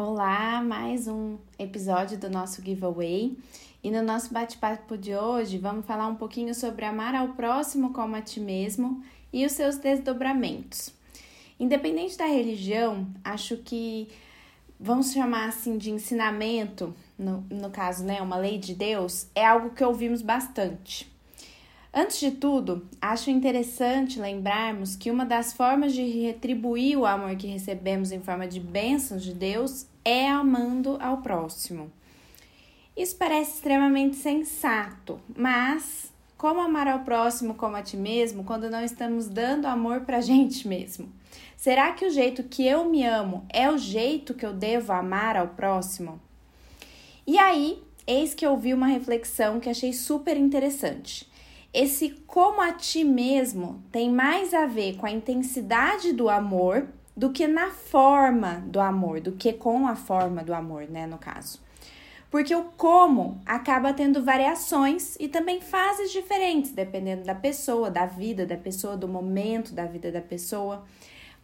Olá, mais um episódio do nosso giveaway. E no nosso bate-papo de hoje, vamos falar um pouquinho sobre amar ao próximo como a ti mesmo e os seus desdobramentos. Independente da religião, acho que vamos chamar assim de ensinamento, no, no caso, né, uma lei de Deus, é algo que ouvimos bastante. Antes de tudo, acho interessante lembrarmos que uma das formas de retribuir o amor que recebemos em forma de bênçãos de Deus é amando ao próximo. Isso parece extremamente sensato, mas como amar ao próximo como a ti mesmo quando não estamos dando amor pra gente mesmo? Será que o jeito que eu me amo é o jeito que eu devo amar ao próximo? E aí, eis que eu vi uma reflexão que achei super interessante. Esse como a ti mesmo tem mais a ver com a intensidade do amor do que na forma do amor, do que com a forma do amor, né, no caso. Porque o como acaba tendo variações e também fases diferentes, dependendo da pessoa, da vida da pessoa, do momento da vida da pessoa.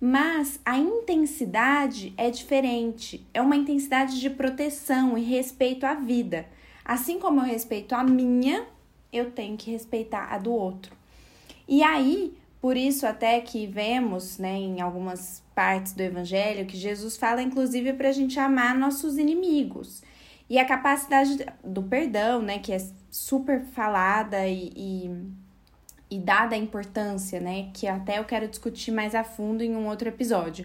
Mas a intensidade é diferente, é uma intensidade de proteção e respeito à vida. Assim como eu respeito a minha, eu tenho que respeitar a do outro. E aí, por isso até que vemos, né, em algumas partes do evangelho que Jesus fala inclusive para a gente amar nossos inimigos. E a capacidade do perdão, né, que é super falada e, e, e dada a importância, né, que até eu quero discutir mais a fundo em um outro episódio.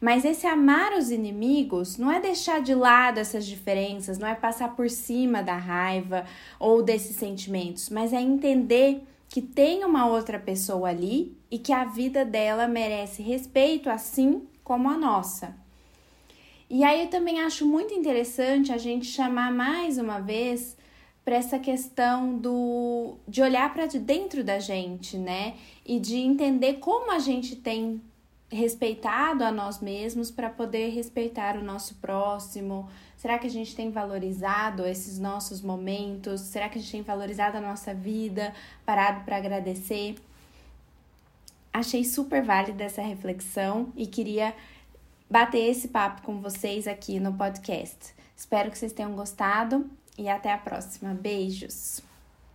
Mas esse amar os inimigos não é deixar de lado essas diferenças, não é passar por cima da raiva ou desses sentimentos, mas é entender que tem uma outra pessoa ali e que a vida dela merece respeito assim como a nossa. E aí eu também acho muito interessante a gente chamar mais uma vez para essa questão do de olhar para dentro da gente, né? E de entender como a gente tem respeitado a nós mesmos para poder respeitar o nosso próximo? Será que a gente tem valorizado esses nossos momentos? Será que a gente tem valorizado a nossa vida, parado para agradecer? Achei super válida essa reflexão e queria bater esse papo com vocês aqui no podcast. Espero que vocês tenham gostado e até a próxima. Beijos!